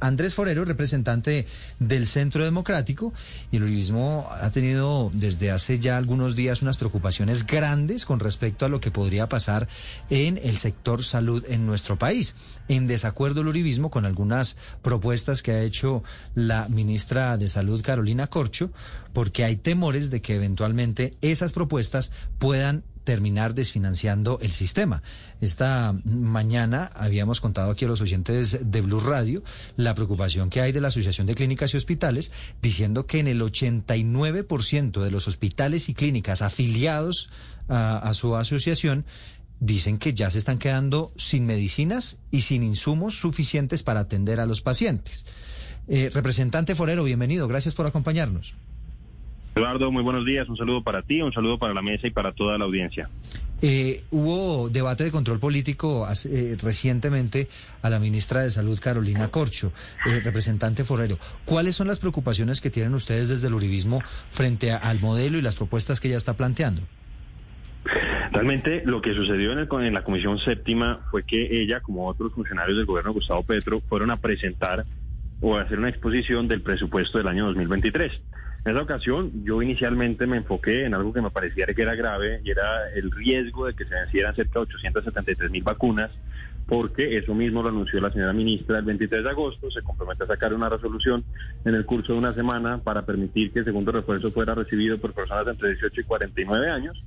Andrés Forero, representante del Centro Democrático, y el uribismo ha tenido desde hace ya algunos días unas preocupaciones grandes con respecto a lo que podría pasar en el sector salud en nuestro país. En desacuerdo el uribismo con algunas propuestas que ha hecho la ministra de Salud, Carolina Corcho, porque hay temores de que eventualmente esas propuestas puedan terminar desfinanciando el sistema. Esta mañana habíamos contado aquí a los oyentes de Blue Radio la preocupación que hay de la Asociación de Clínicas y Hospitales, diciendo que en el 89% de los hospitales y clínicas afiliados a, su asociación, dicen que ya se están quedando sin medicinas y sin insumos suficientes para atender a los pacientes. Eh, representante Forero, bienvenido, gracias por acompañarnos. Eduardo, muy buenos días. Un saludo para ti, un saludo para la mesa y para toda la audiencia. Eh, hubo debate de control político eh, recientemente a la ministra de Salud, Carolina Corcho, eh, representante Forero. ¿Cuáles son las preocupaciones que tienen ustedes desde el uribismo frente al modelo y las propuestas que ella está planteando? Realmente lo que sucedió en, en la Comisión Séptima fue que ella, como otros funcionarios del gobierno Gustavo Petro, fueron a presentar o a hacer una exposición del presupuesto del año 2023. En esa ocasión yo inicialmente me enfoqué en algo que me pareciera que era grave y era el riesgo de que se vencieran cerca de 873 mil vacunas, porque eso mismo lo anunció la señora ministra el 23 de agosto, se compromete a sacar una resolución en el curso de una semana para permitir que el segundo refuerzo fuera recibido por personas de entre 18 y 49 años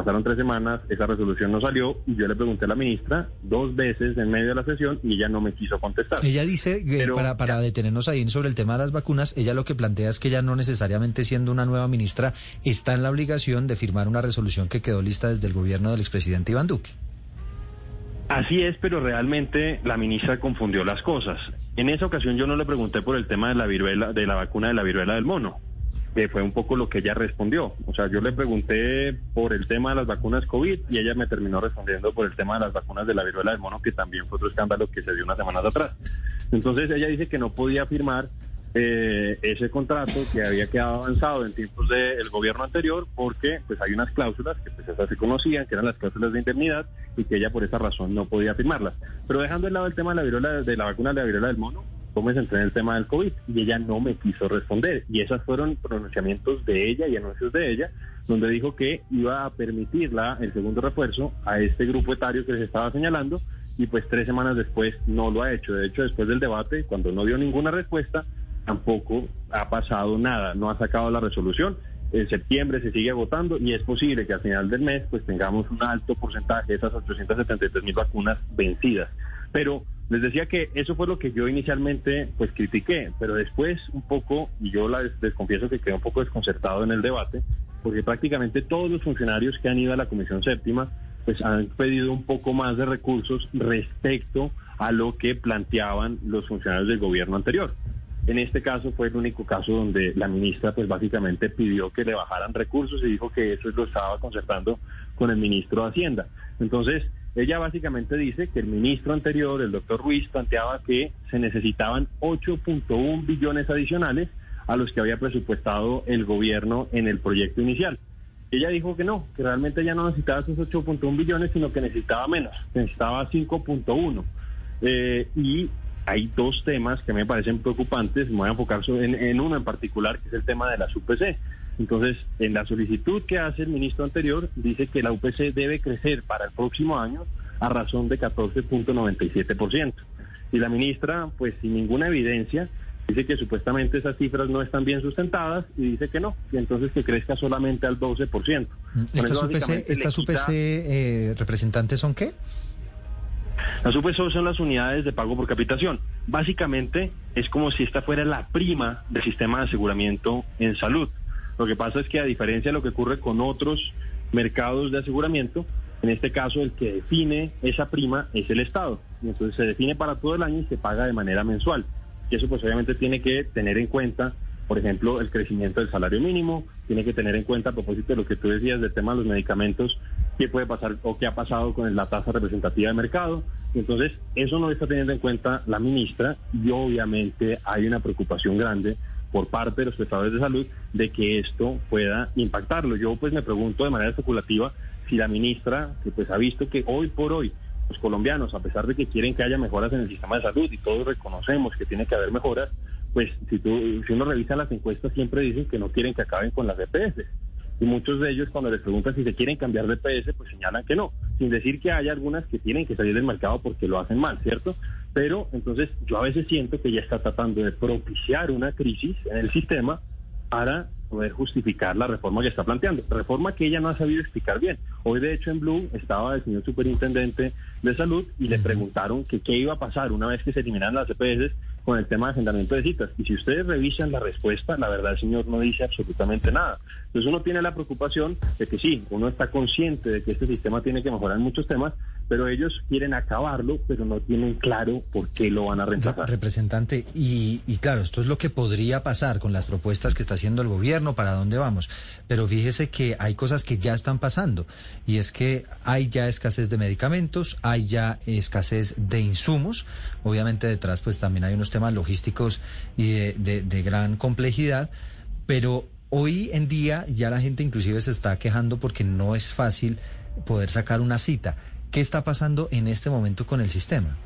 Pasaron tres semanas, esa resolución no salió y yo le pregunté a la ministra dos veces en medio de la sesión y ella no me quiso contestar. Ella dice, que para, para detenernos ahí sobre el tema de las vacunas, ella lo que plantea es que ella no necesariamente siendo una nueva ministra está en la obligación de firmar una resolución que quedó lista desde el gobierno del expresidente Iván Duque. Así es, pero realmente la ministra confundió las cosas. En esa ocasión yo no le pregunté por el tema de la viruela, de la vacuna de la viruela del mono que fue un poco lo que ella respondió. O sea, yo le pregunté por el tema de las vacunas COVID y ella me terminó respondiendo por el tema de las vacunas de la viruela del mono, que también fue otro escándalo que se dio unas semanas atrás. Entonces ella dice que no podía firmar eh, ese contrato que había quedado avanzado en tiempos del gobierno anterior porque pues hay unas cláusulas que pues esas se conocían, que eran las cláusulas de indemnidad y que ella por esa razón no podía firmarlas. Pero dejando de lado el tema de la viruela, de la vacuna de la viruela del mono, me centré en el tema del COVID y ella no me quiso responder. Y esos fueron pronunciamientos de ella y anuncios de ella, donde dijo que iba a permitirla el segundo refuerzo a este grupo etario que les estaba señalando y pues tres semanas después no lo ha hecho. De hecho, después del debate, cuando no dio ninguna respuesta, tampoco ha pasado nada, no ha sacado la resolución. En septiembre se sigue agotando y es posible que al final del mes pues tengamos un alto porcentaje de esas 873 mil vacunas vencidas. Pero les decía que eso fue lo que yo inicialmente pues critiqué, pero después un poco, y yo la, les confieso que quedé un poco desconcertado en el debate, porque prácticamente todos los funcionarios que han ido a la Comisión Séptima pues han pedido un poco más de recursos respecto a lo que planteaban los funcionarios del gobierno anterior. En este caso fue el único caso donde la ministra pues básicamente pidió que le bajaran recursos y dijo que eso lo estaba concertando con el ministro de Hacienda. Entonces, ella básicamente dice que el ministro anterior, el doctor Ruiz, planteaba que se necesitaban 8.1 billones adicionales a los que había presupuestado el gobierno en el proyecto inicial. Ella dijo que no, que realmente ya no necesitaba esos 8.1 billones, sino que necesitaba menos, necesitaba 5.1. Eh, y hay dos temas que me parecen preocupantes, me voy a enfocar en, en uno en particular, que es el tema de la UPC. Entonces, en la solicitud que hace el ministro anterior, dice que la UPC debe crecer para el próximo año a razón de 14.97%. Y la ministra, pues sin ninguna evidencia, dice que supuestamente esas cifras no están bien sustentadas y dice que no, y entonces que crezca solamente al 12%. ¿Estas UPC, estas UPC eh, representantes son qué? Las UPC son las unidades de pago por capitación. Básicamente es como si esta fuera la prima del sistema de aseguramiento en salud. Lo que pasa es que a diferencia de lo que ocurre con otros mercados de aseguramiento, en este caso el que define esa prima es el Estado. Y entonces se define para todo el año y se paga de manera mensual. Y eso pues obviamente tiene que tener en cuenta, por ejemplo, el crecimiento del salario mínimo, tiene que tener en cuenta a propósito de lo que tú decías del tema de los medicamentos, qué puede pasar o qué ha pasado con la tasa representativa de mercado. entonces eso no está teniendo en cuenta la ministra y obviamente hay una preocupación grande por parte de los prestadores de salud de que esto pueda impactarlo. Yo pues me pregunto de manera especulativa si la ministra, que pues ha visto que hoy por hoy los colombianos, a pesar de que quieren que haya mejoras en el sistema de salud y todos reconocemos que tiene que haber mejoras, pues si, tú, si uno revisa las encuestas siempre dicen que no quieren que acaben con las EPS. Y muchos de ellos cuando les preguntan si se quieren cambiar de EPS, pues señalan que no, sin decir que hay algunas que tienen que salir del mercado porque lo hacen mal, ¿cierto? Pero entonces yo a veces siento que ya está tratando de propiciar una crisis en el sistema para poder justificar la reforma que está planteando. Reforma que ella no ha sabido explicar bien. Hoy, de hecho, en Blue estaba el señor superintendente de salud y le preguntaron que qué iba a pasar una vez que se eliminaran las EPS con el tema de agendamiento de citas. Y si ustedes revisan la respuesta, la verdad el señor no dice absolutamente nada. Entonces uno tiene la preocupación de que sí, uno está consciente de que este sistema tiene que mejorar en muchos temas, pero ellos quieren acabarlo, pero no tienen claro por qué lo van a reemplazar. Representante, y, y, claro, esto es lo que podría pasar con las propuestas que está haciendo el gobierno, para dónde vamos. Pero fíjese que hay cosas que ya están pasando, y es que hay ya escasez de medicamentos, hay ya escasez de insumos, obviamente detrás pues también hay unos temas logísticos y de, de, de gran complejidad, pero hoy en día ya la gente inclusive se está quejando porque no es fácil poder sacar una cita. ¿Qué está pasando en este momento con el sistema?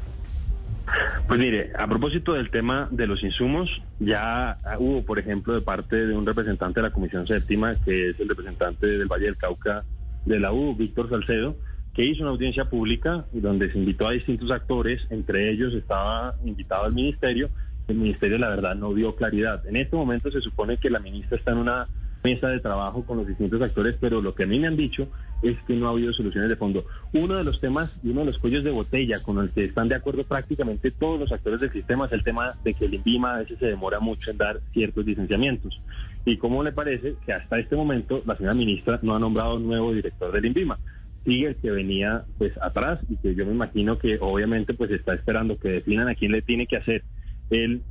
Pues mire, a propósito del tema de los insumos, ya hubo, por ejemplo, de parte de un representante de la Comisión Séptima, que es el representante del Valle del Cauca de la U, Víctor Salcedo, que hizo una audiencia pública donde se invitó a distintos actores, entre ellos estaba invitado al ministerio. El ministerio, la verdad, no dio claridad. En este momento se supone que la ministra está en una mesa de trabajo con los distintos actores, pero lo que a mí me han dicho es que no ha habido soluciones de fondo. Uno de los temas y uno de los cuellos de botella con el que están de acuerdo prácticamente todos los actores del sistema es el tema de que el INVIMA a veces se demora mucho en dar ciertos licenciamientos. ¿Y cómo le parece que hasta este momento la señora ministra no ha nombrado nuevo director del INVIMA? Sigue el que venía pues atrás y que yo me imagino que obviamente pues está esperando que definan a quién le tiene que hacer el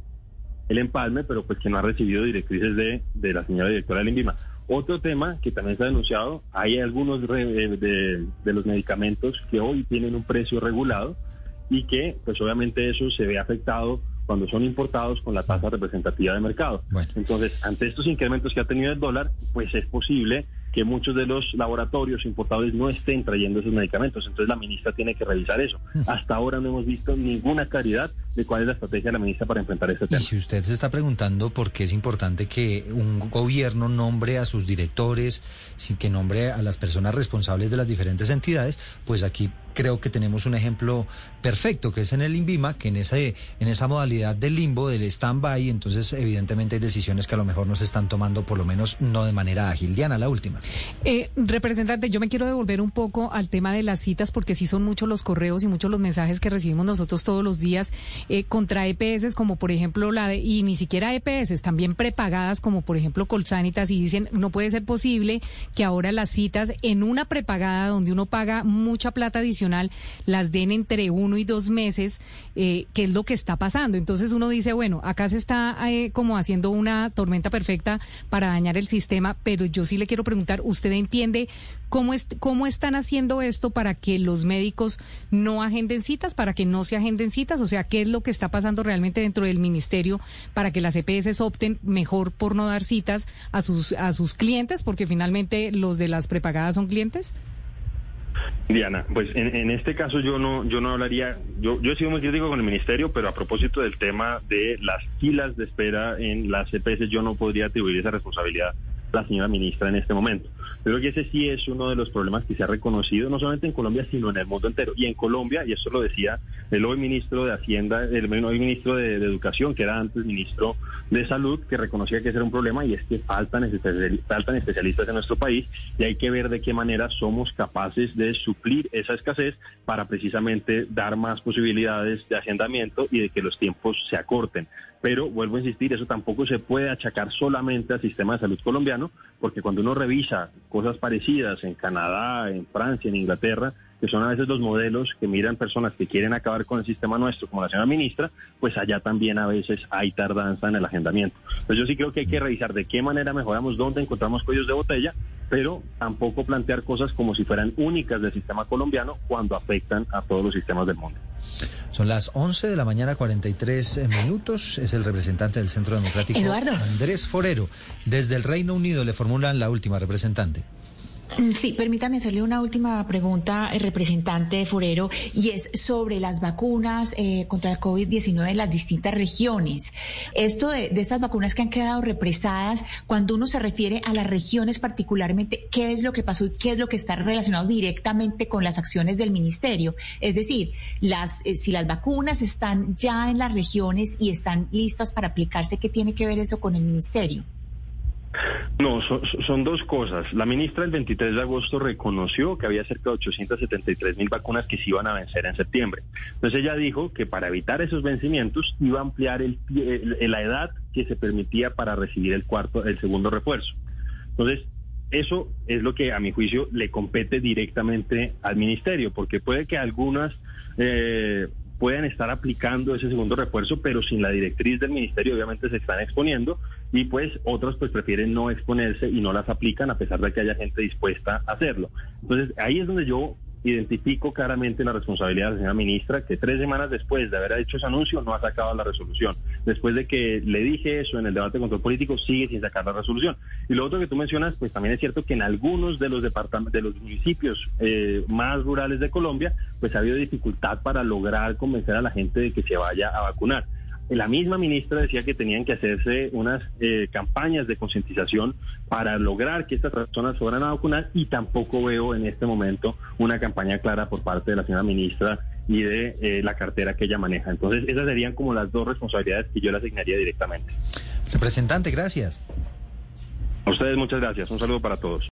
el empalme, pero pues que no ha recibido directrices de, de la señora directora del INVIMA. Otro tema que también se ha denunciado, hay algunos de, de, los medicamentos que hoy tienen un precio regulado y que pues obviamente eso se ve afectado cuando son importados con la tasa representativa de mercado. Entonces, ante estos incrementos que ha tenido el dólar, pues es posible que muchos de los laboratorios importadores no estén trayendo esos medicamentos. Entonces la ministra tiene que revisar eso. Hasta ahora no hemos visto ninguna claridad de cuál es la estrategia de la ministra para enfrentar este tema. Y si usted se está preguntando por qué es importante que un gobierno nombre a sus directores, sin que nombre a las personas responsables de las diferentes entidades, pues aquí creo que tenemos un ejemplo perfecto, que es en el INVIMA, que en esa, en esa modalidad del limbo, del stand-by, entonces evidentemente hay decisiones que a lo mejor no se están tomando, por lo menos no de manera ágil. Diana, la última. Eh, representante, yo me quiero devolver un poco al tema de las citas, porque sí son muchos los correos y muchos los mensajes que recibimos nosotros todos los días eh, contra EPS, como por ejemplo la de, y ni siquiera EPS, también prepagadas, como por ejemplo Colsanitas, y dicen, no puede ser posible que ahora las citas en una prepagada donde uno paga mucha plata adicional, las den entre uno y dos meses, eh, que es lo que está pasando. Entonces uno dice, bueno, acá se está eh, como haciendo una tormenta perfecta para dañar el sistema, pero yo sí le quiero preguntar, ¿usted entiende cómo, es, cómo están haciendo esto para que los médicos no agenden citas, para que no se agenden citas? O sea, ¿qué es lo que está pasando realmente dentro del ministerio para que las EPS opten mejor por no dar citas a sus, a sus clientes, porque finalmente los de las prepagadas son clientes? Diana, pues en, este caso yo no, yo no hablaría, yo, yo he sido muy crítico con el ministerio, pero a propósito del tema de las filas de espera en las EPS, yo no podría atribuir esa responsabilidad a la señora ministra en este momento. Creo que ese sí es uno de los problemas que se ha reconocido, no solamente en Colombia, sino en el mundo entero. Y en Colombia, y eso lo decía el hoy ministro de Hacienda, el hoy ministro de, Educación, que era antes ministro de Salud, que reconocía que ese era un problema y es que faltan, faltan especialistas en nuestro país y hay que ver de qué manera somos capaces de suplir esa escasez para precisamente dar más posibilidades de agendamiento y de que los tiempos se acorten. Pero vuelvo a insistir, eso tampoco se puede achacar solamente al sistema de salud colombiano, porque cuando uno revisa cosas parecidas en Canadá, en Francia, en Inglaterra, que son a veces los modelos que miran personas que quieren acabar con el sistema nuestro, como la señora ministra, pues allá también a veces hay tardanza en el agendamiento. Entonces yo sí creo que hay que revisar de qué manera mejoramos, dónde encontramos cuellos de botella, pero tampoco plantear cosas como si fueran únicas del sistema colombiano cuando afectan a todos los sistemas del mundo. Son las 11 de la mañana, 43 minutos. Es el representante del Centro Democrático, Eduardo. Andrés Forero. Desde el Reino Unido le formulan la última representante. Mm, sí, permítame hacerle una última pregunta, el representante Forero, y es sobre las vacunas eh, contra el COVID-19 en las distintas regiones. Esto de, de estas vacunas que han quedado represadas, cuando uno se refiere a las regiones particularmente, ¿qué es lo que pasó y qué es lo que está relacionado directamente con las acciones del ministerio? Es decir, las, eh, si las vacunas están ya en las regiones y están listas para aplicarse, ¿qué tiene que ver eso con el ministerio? No, son, dos cosas. La ministra el 23 de agosto reconoció que había cerca de 873 mil vacunas que se iban a vencer en septiembre. Entonces ella dijo que para evitar esos vencimientos iba a ampliar el, la edad que se permitía para recibir el cuarto, el segundo refuerzo. Entonces eso es lo que a mi juicio le compete directamente al ministerio, porque puede que algunas eh, puedan estar aplicando ese segundo refuerzo, pero sin la directriz del ministerio obviamente se están exponiendo y pues otros pues prefieren no exponerse y no las aplican a pesar de que haya gente dispuesta a hacerlo. Entonces ahí es donde yo identifico claramente la responsabilidad de la señora ministra, que tres semanas después de haber hecho ese anuncio no ha sacado la resolución. Después de que le dije eso en el debate de control político, sigue sin sacar la resolución. Y lo otro que tú mencionas, pues también es cierto que en algunos de los departamentos, de los municipios eh, más rurales de Colombia, pues ha habido dificultad para lograr convencer a la gente de que se vaya a vacunar. La misma ministra decía que tenían que hacerse unas eh, campañas de concientización para lograr que estas personas fueran a vacunar y tampoco veo en este momento una campaña clara por parte de la señora ministra y de eh, la cartera que ella maneja. Entonces, esas serían como las dos responsabilidades que yo le asignaría directamente. Representante, gracias. A ustedes muchas gracias. Un saludo para todos.